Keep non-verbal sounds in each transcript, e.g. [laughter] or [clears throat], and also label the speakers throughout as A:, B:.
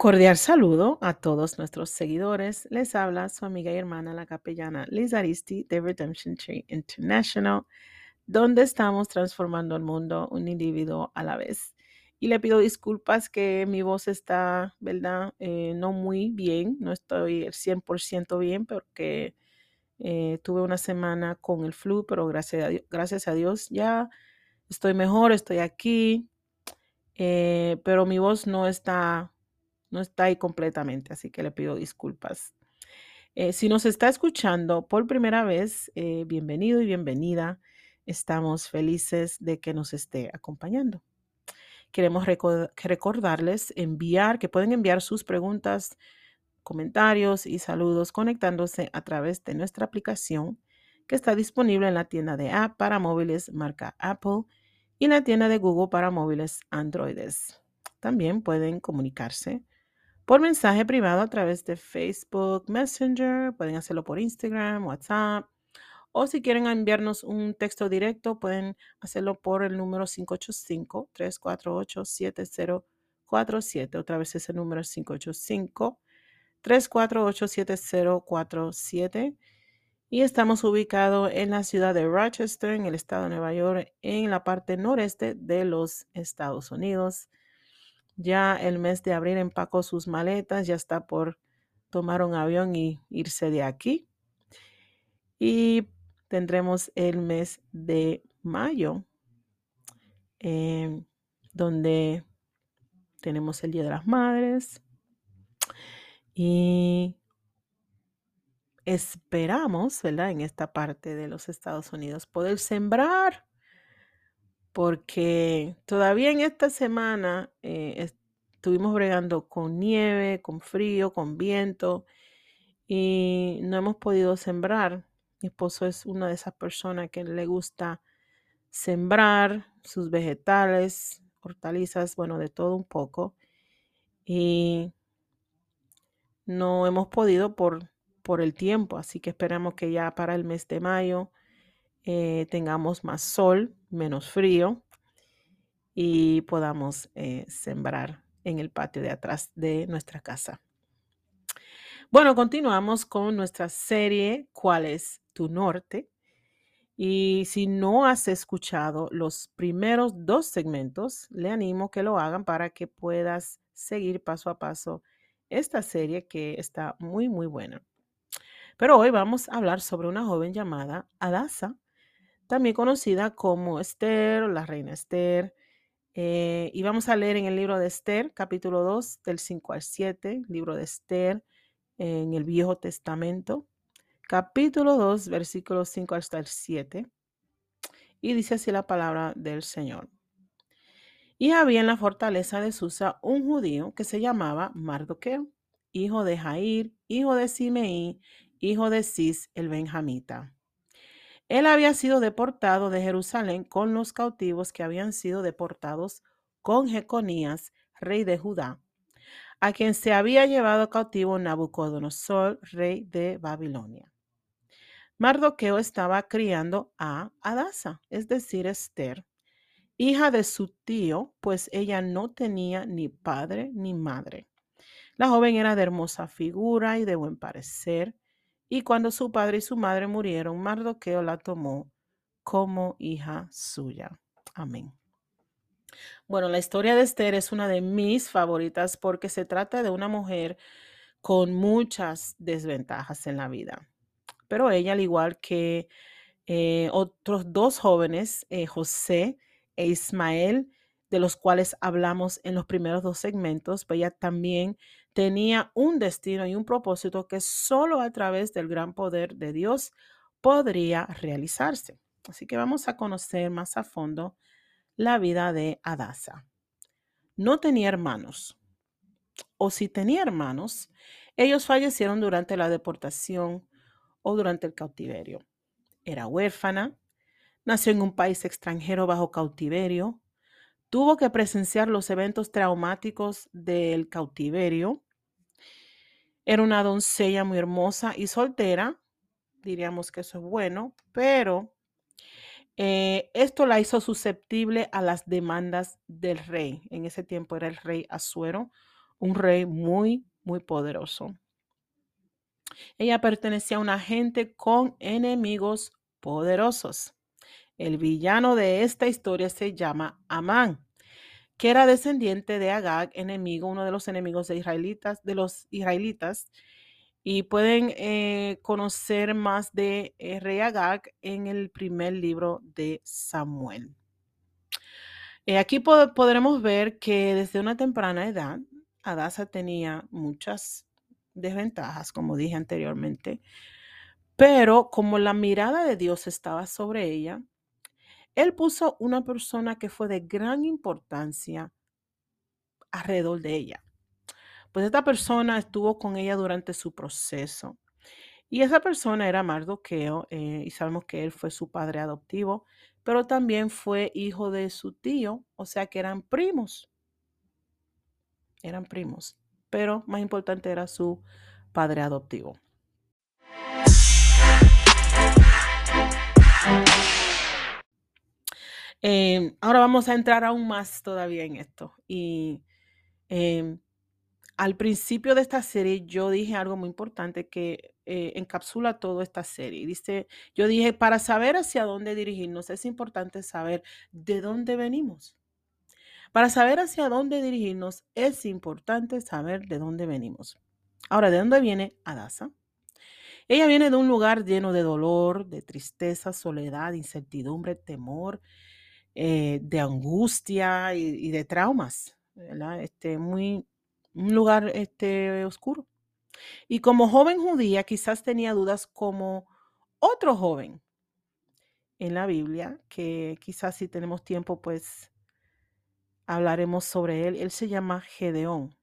A: cordial saludo a todos nuestros seguidores. Les habla su amiga y hermana, la capellana Liz Aristi de Redemption Tree International, donde estamos transformando el mundo un individuo a la vez. Y le pido disculpas que mi voz está, ¿verdad? Eh, no muy bien, no estoy el 100% bien porque eh, tuve una semana con el flu, pero gracias a, Dios, gracias a Dios ya estoy mejor, estoy aquí, eh, pero mi voz no está no está ahí completamente, así que le pido disculpas. Eh, si nos está escuchando por primera vez, eh, bienvenido y bienvenida. Estamos felices de que nos esté acompañando. Queremos recordarles enviar, que pueden enviar sus preguntas, comentarios y saludos conectándose a través de nuestra aplicación que está disponible en la tienda de app para móviles marca Apple y la tienda de Google para móviles Androides. También pueden comunicarse por mensaje privado a través de Facebook Messenger, pueden hacerlo por Instagram, WhatsApp, o si quieren enviarnos un texto directo, pueden hacerlo por el número 585-348-7047. Otra vez ese número es 585-348-7047. Y estamos ubicados en la ciudad de Rochester, en el estado de Nueva York, en la parte noreste de los Estados Unidos. Ya el mes de abril empacó sus maletas, ya está por tomar un avión y irse de aquí. Y tendremos el mes de mayo, em, donde tenemos el Día de las Madres. Y esperamos, ¿verdad? En esta parte de los Estados Unidos poder sembrar porque todavía en esta semana eh, estuvimos bregando con nieve, con frío, con viento y no hemos podido sembrar. Mi esposo es una de esas personas que le gusta sembrar sus vegetales, hortalizas, bueno, de todo un poco. Y no hemos podido por, por el tiempo, así que esperamos que ya para el mes de mayo eh, tengamos más sol, menos frío y podamos eh, sembrar en el patio de atrás de nuestra casa. Bueno, continuamos con nuestra serie ¿Cuál es tu norte? Y si no has escuchado los primeros dos segmentos, le animo que lo hagan para que puedas seguir paso a paso esta serie que está muy, muy buena. Pero hoy vamos a hablar sobre una joven llamada Adasa, también conocida como Esther la reina Esther. Eh, y vamos a leer en el libro de Esther, capítulo 2, del 5 al 7, libro de Esther en el Viejo Testamento, capítulo 2, versículos 5 hasta el 7. Y dice así la palabra del Señor. Y había en la fortaleza de Susa un judío que se llamaba Mardoqueo, hijo de Jair, hijo de Simeí, hijo de Cis el benjamita él había sido deportado de Jerusalén con los cautivos que habían sido deportados con Jeconías, rey de Judá, a quien se había llevado cautivo Nabucodonosor, rey de Babilonia. Mardoqueo estaba criando a Adasa, es decir, Esther, hija de su tío, pues ella no tenía ni padre ni madre. La joven era de hermosa figura y de buen parecer, y cuando su padre y su madre murieron, Mardoqueo la tomó como hija suya. Amén. Bueno, la historia de Esther es una de mis favoritas porque se trata de una mujer con muchas desventajas en la vida. Pero ella, al igual que eh, otros dos jóvenes, eh, José e Ismael, de los cuales hablamos en los primeros dos segmentos, pues ella también tenía un destino y un propósito que solo a través del gran poder de Dios podría realizarse. Así que vamos a conocer más a fondo la vida de Adasa. No tenía hermanos, o si tenía hermanos, ellos fallecieron durante la deportación o durante el cautiverio. Era huérfana, nació en un país extranjero bajo cautiverio, tuvo que presenciar los eventos traumáticos del cautiverio. Era una doncella muy hermosa y soltera, diríamos que eso es bueno, pero eh, esto la hizo susceptible a las demandas del rey. En ese tiempo era el rey Azuero un rey muy, muy poderoso. Ella pertenecía a una gente con enemigos poderosos. El villano de esta historia se llama Amán, que era descendiente de Agag, enemigo, uno de los enemigos de, israelitas, de los israelitas. Y pueden eh, conocer más de eh, rey Agag en el primer libro de Samuel. Eh, aquí podremos ver que desde una temprana edad, Adasa tenía muchas desventajas, como dije anteriormente, pero como la mirada de Dios estaba sobre ella, Él puso una persona que fue de gran importancia alrededor de ella. Pues esta persona estuvo con ella durante su proceso. Y esa persona era Mardoqueo, eh, y sabemos que él fue su padre adoptivo, pero también fue hijo de su tío, o sea que eran primos. Eran primos, pero más importante era su padre adoptivo. Em, ahora vamos a entrar aún más todavía en esto. Y em, al principio de esta serie yo dije algo muy importante que eh, encapsula toda esta serie. Dice, yo dije, para saber hacia dónde dirigirnos es importante saber de dónde venimos. Para saber hacia dónde dirigirnos es importante saber de dónde venimos. Ahora, ¿de dónde viene Adasa? Ella viene de un lugar lleno de dolor, de tristeza, soledad, incertidumbre, temor, eh, de angustia y, de traumas. Este, muy, un lugar este, oscuro. Y como joven judía quizás tenía dudas como otro joven en la Biblia, que quizás si tenemos tiempo pues hablaremos sobre él. Él se llama Gedeón.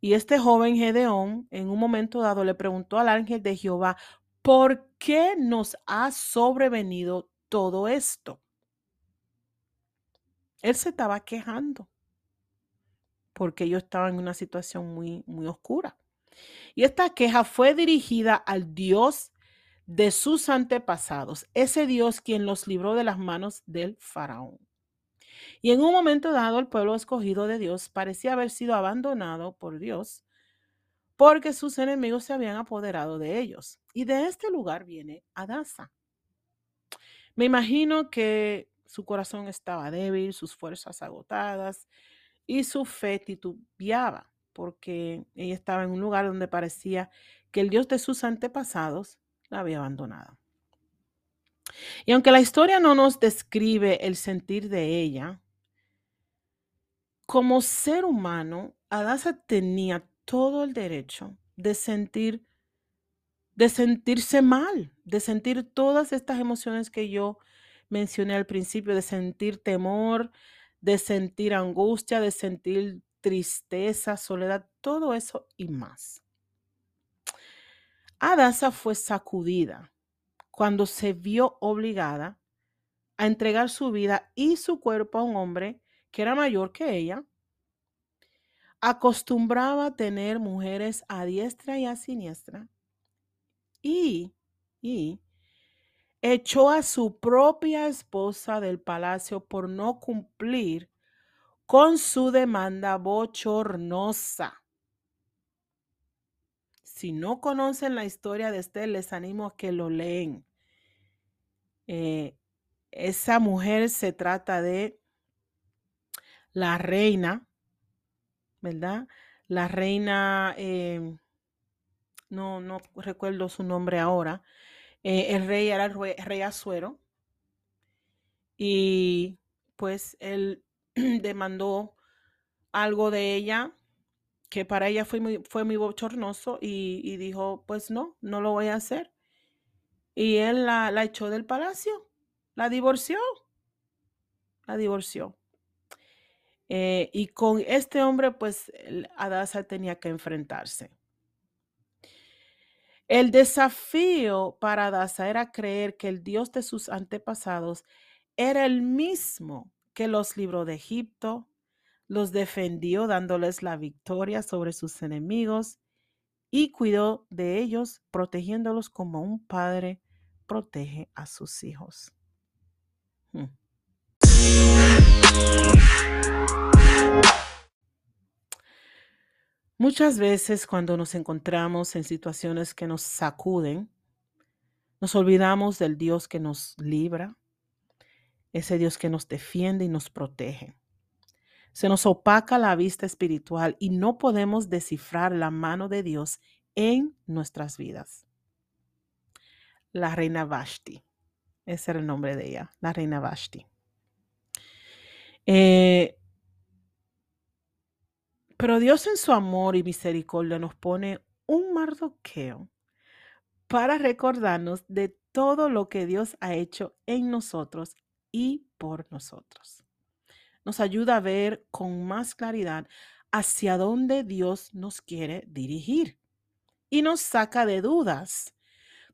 A: Y este joven Gedeón en un momento dado le preguntó al ángel de Jehová, ¿por qué nos ha sobrevenido todo esto? Él se estaba quejando porque yo estaba en una situación muy, muy oscura. Y esta queja fue dirigida al Dios de sus antepasados, ese Dios quien los libró de las manos del faraón. Y en un momento dado, el pueblo escogido de Dios parecía haber sido abandonado por Dios porque sus enemigos se habían apoderado de ellos. Y de este lugar viene Adasa. Me imagino que su corazón estaba débil, sus fuerzas agotadas, y su fe titubeaba porque ella estaba en un lugar donde parecía que el Dios de sus antepasados la había abandonado. Y aunque la historia no nos describe el sentir de ella, como ser humano, Adasa tenía todo el derecho de sentir de sentirse mal, de sentir todas estas emociones que yo mencioné al principio, de sentir temor, de sentir angustia, de sentir tristeza, soledad, todo eso y más. Adasa fue sacudida cuando se vio obligada a entregar su vida y su cuerpo a un hombre que era mayor que ella. Acostumbraba tener mujeres a diestra y a siniestra y, y echó a su propia esposa del palacio por no cumplir con su demanda bochornosa. Si no conocen la historia de Esther, les animo a que lo leen. Eh, esa mujer se trata de la reina, ¿verdad? La reina, eh, no, no recuerdo su nombre ahora, eh, el rey era el rey, Azuero y pues él [clears throat] demandó algo de ella que para ella fue muy, fue muy bochornoso y, dijo, pues no, no lo voy a hacer. Y él la, echó del palacio, la divorció, la divorció. Eh, y con este hombre, pues Adasa tenía que enfrentarse. El desafío para Adasa era creer que el Dios de sus antepasados era el mismo que los libró de Egipto, los defendió dándoles la victoria sobre sus enemigos y cuidó de ellos protegiéndolos como un padre protege a sus hijos. Hmm. Muchas veces cuando nos encontramos en situaciones que nos sacuden, nos olvidamos del Dios que nos libra, ese Dios que nos defiende y nos protege. Se nos opaca la vista espiritual y no podemos descifrar la mano de Dios en nuestras vidas. La reina Vashti, ese era el nombre de ella, la reina Vashti. Eh, pero Dios en su amor y misericordia nos pone un mardoqueo para recordarnos de todo lo que Dios ha hecho en nosotros y por nosotros. Nos ayuda a ver con más claridad hacia dónde Dios nos quiere dirigir y nos saca de dudas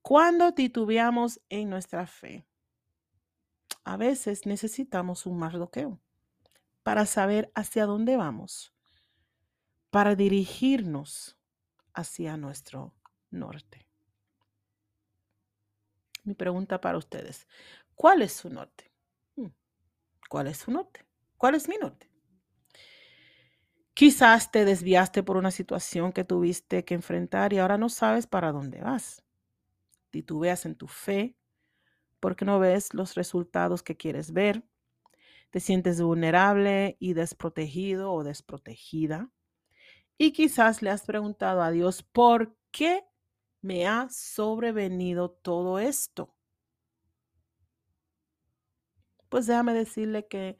A: cuando titubeamos en nuestra fe. A veces necesitamos un mardoqueo para saber hacia dónde vamos para dirigirnos hacia nuestro norte. Mi pregunta para ustedes, ¿cuál es su norte? Hmm, ¿Cuál es su norte? ¿Cuál es mi norte? Quizás te desviaste por una situación que tuviste que enfrentar y ahora no sabes para dónde vas. Titubeas en tu fe porque no ves los resultados que quieres ver. Te sientes vulnerable y desprotegido o desprotegida. Y quizás le has preguntado a Dios, ¿por qué me ha sobrevenido todo esto? Pues déjame decirle que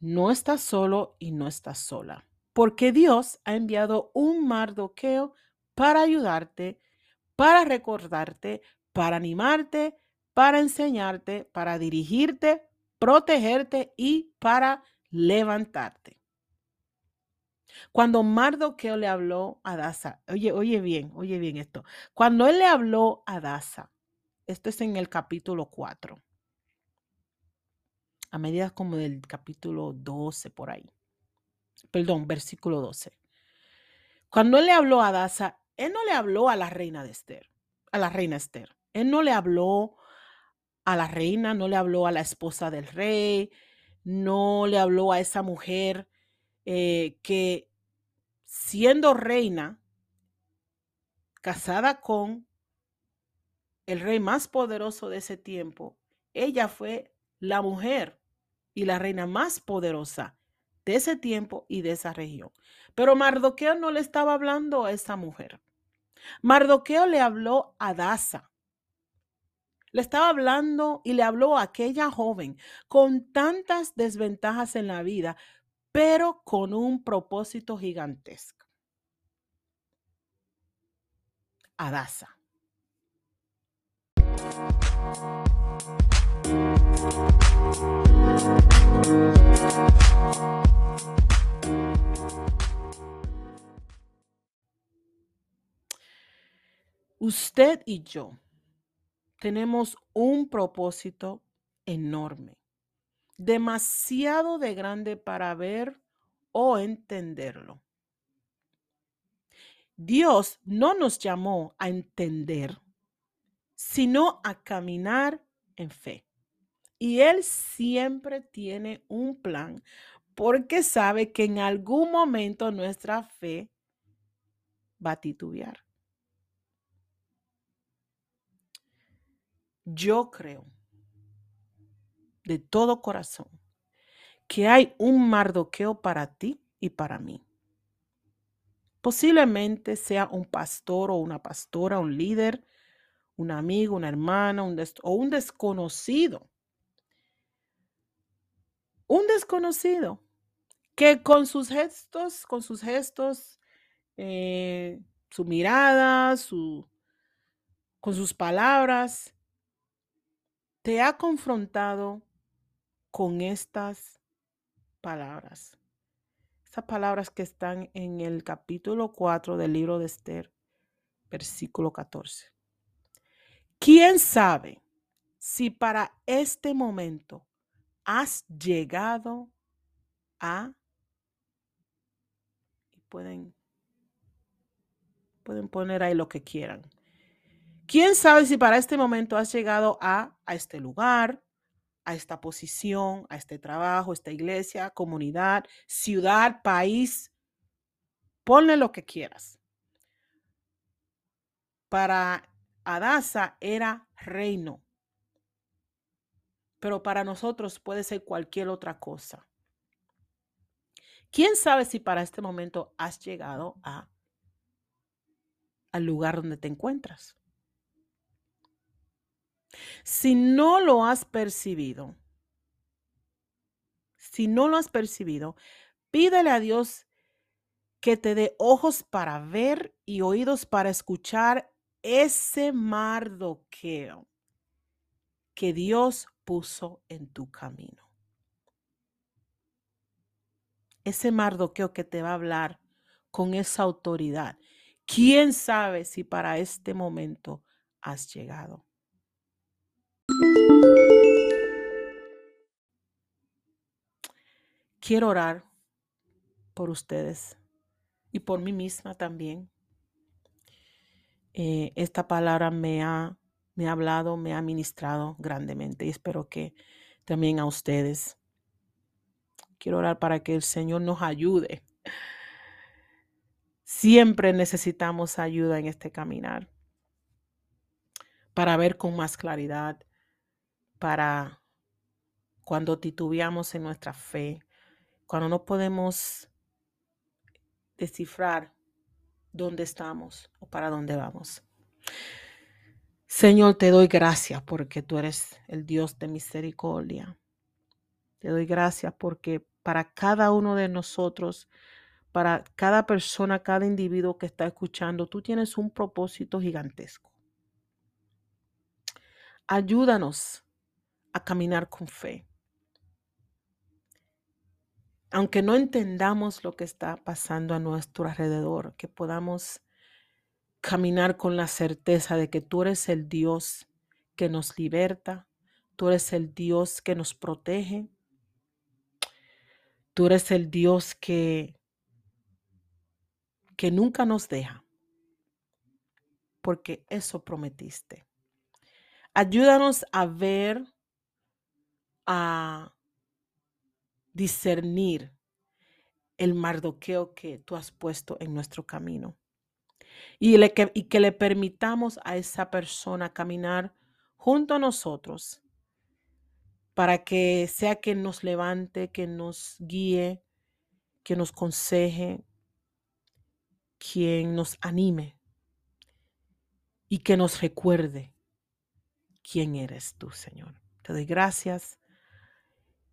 A: no estás solo y no estás sola, porque Dios ha enviado un mardoqueo para ayudarte, para recordarte, para animarte, para enseñarte, para dirigirte, protegerte y para levantarte. Cuando Mardoqueo le habló a Daza, oye, oye bien, oye bien esto. Cuando él le habló a Daza, esto es en el capítulo 4, a medida como del capítulo 12 por ahí. Perdón, versículo 12. Cuando él le habló a Daza, él no le habló a la reina de Esther, a la reina Esther. Él no le habló a la reina, no le habló a la esposa del rey, no le habló a esa mujer eh, que siendo reina, casada con el rey más poderoso de ese tiempo, ella fue la mujer y la reina más poderosa de ese tiempo y de esa región. Pero Mardoqueo no le estaba hablando a esa mujer. Mardoqueo le habló a Daza. Le estaba hablando y le habló a aquella joven con tantas desventajas en la vida, pero con un propósito gigantesco. Adasa. Usted y yo tenemos un propósito enorme demasiado de grande para ver o entenderlo. Dios no nos llamó a entender, sino a caminar en fe. Y Él siempre tiene un plan porque sabe que en algún momento nuestra fe va a titubear. Yo creo de todo corazón que hay un mardoqueo para ti y para mí. Posiblemente sea un pastor o una pastora, un líder, un amigo, una hermana un o un desconocido. Un desconocido que con sus gestos, con sus gestos, eh, su mirada, su, con sus palabras, te ha confrontado con estas palabras. Estas palabras que están en el capítulo 4 del libro de Esther, versículo 14. ¿Quién sabe si para este momento has llegado a... pueden, pueden poner ahí lo que quieran. ¿Quién sabe si para este momento has llegado a, a este lugar, a esta posición, a este trabajo, esta iglesia, comunidad, ciudad, país, ponle lo que quieras. Para Adasa era reino, pero para nosotros puede ser cualquier otra cosa. ¿Quién sabe si para este momento has llegado a, al lugar donde te encuentras? Si no lo has percibido, si no lo has percibido, pídele a Dios que te dé ojos para ver y oídos para escuchar ese mardoqueo que Dios puso en tu camino. Ese mardoqueo que te va a hablar con esa autoridad. ¿Quién sabe si para este momento has llegado? Quiero orar por ustedes y por mí misma también. Eh, esta palabra me ha, me ha hablado, me ha ministrado grandemente y espero que también a ustedes. Quiero orar para que el Señor nos ayude. Siempre necesitamos ayuda en este caminar para ver con más claridad, para cuando titubeamos en nuestra fe, cuando no podemos descifrar dónde estamos o para dónde vamos. Señor, te doy gracias porque tú eres el Dios de misericordia. Te doy gracias porque para cada uno de nosotros, para cada persona, cada individuo que está escuchando, tú tienes un propósito gigantesco. Ayúdanos a caminar con fe aunque no entendamos lo que está pasando a nuestro alrededor, que podamos caminar con la certeza de que tú eres el Dios que nos liberta, tú eres el Dios que nos protege, tú eres el Dios que, que nunca nos deja, porque eso prometiste. Ayúdanos a ver, a discernir el mardoqueo que tú has puesto en nuestro camino. Y, que, y que le permitamos a esa persona caminar junto a nosotros para que sea que nos levante, que nos guíe, que nos conseje, quien nos anime y que nos recuerde quién eres tú, Señor. Te doy gracias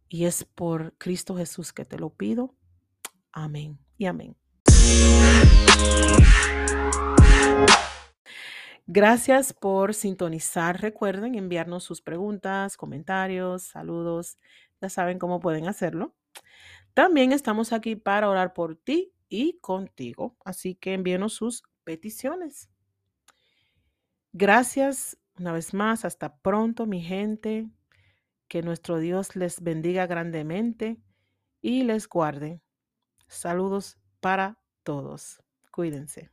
A: y es por Cristo Jesús que te lo pido. Amén y amén. Gracias por sintonizar. Recuerden enviarnos sus preguntas, comentarios, saludos. Ya saben cómo pueden hacerlo. También estamos aquí para orar por ti y contigo. Así que envíenos sus peticiones. Gracias una vez más. Hasta pronto, mi gente. Que nuestro Dios les bendiga grandemente y les guarde. Saludos para todos. Cuídense.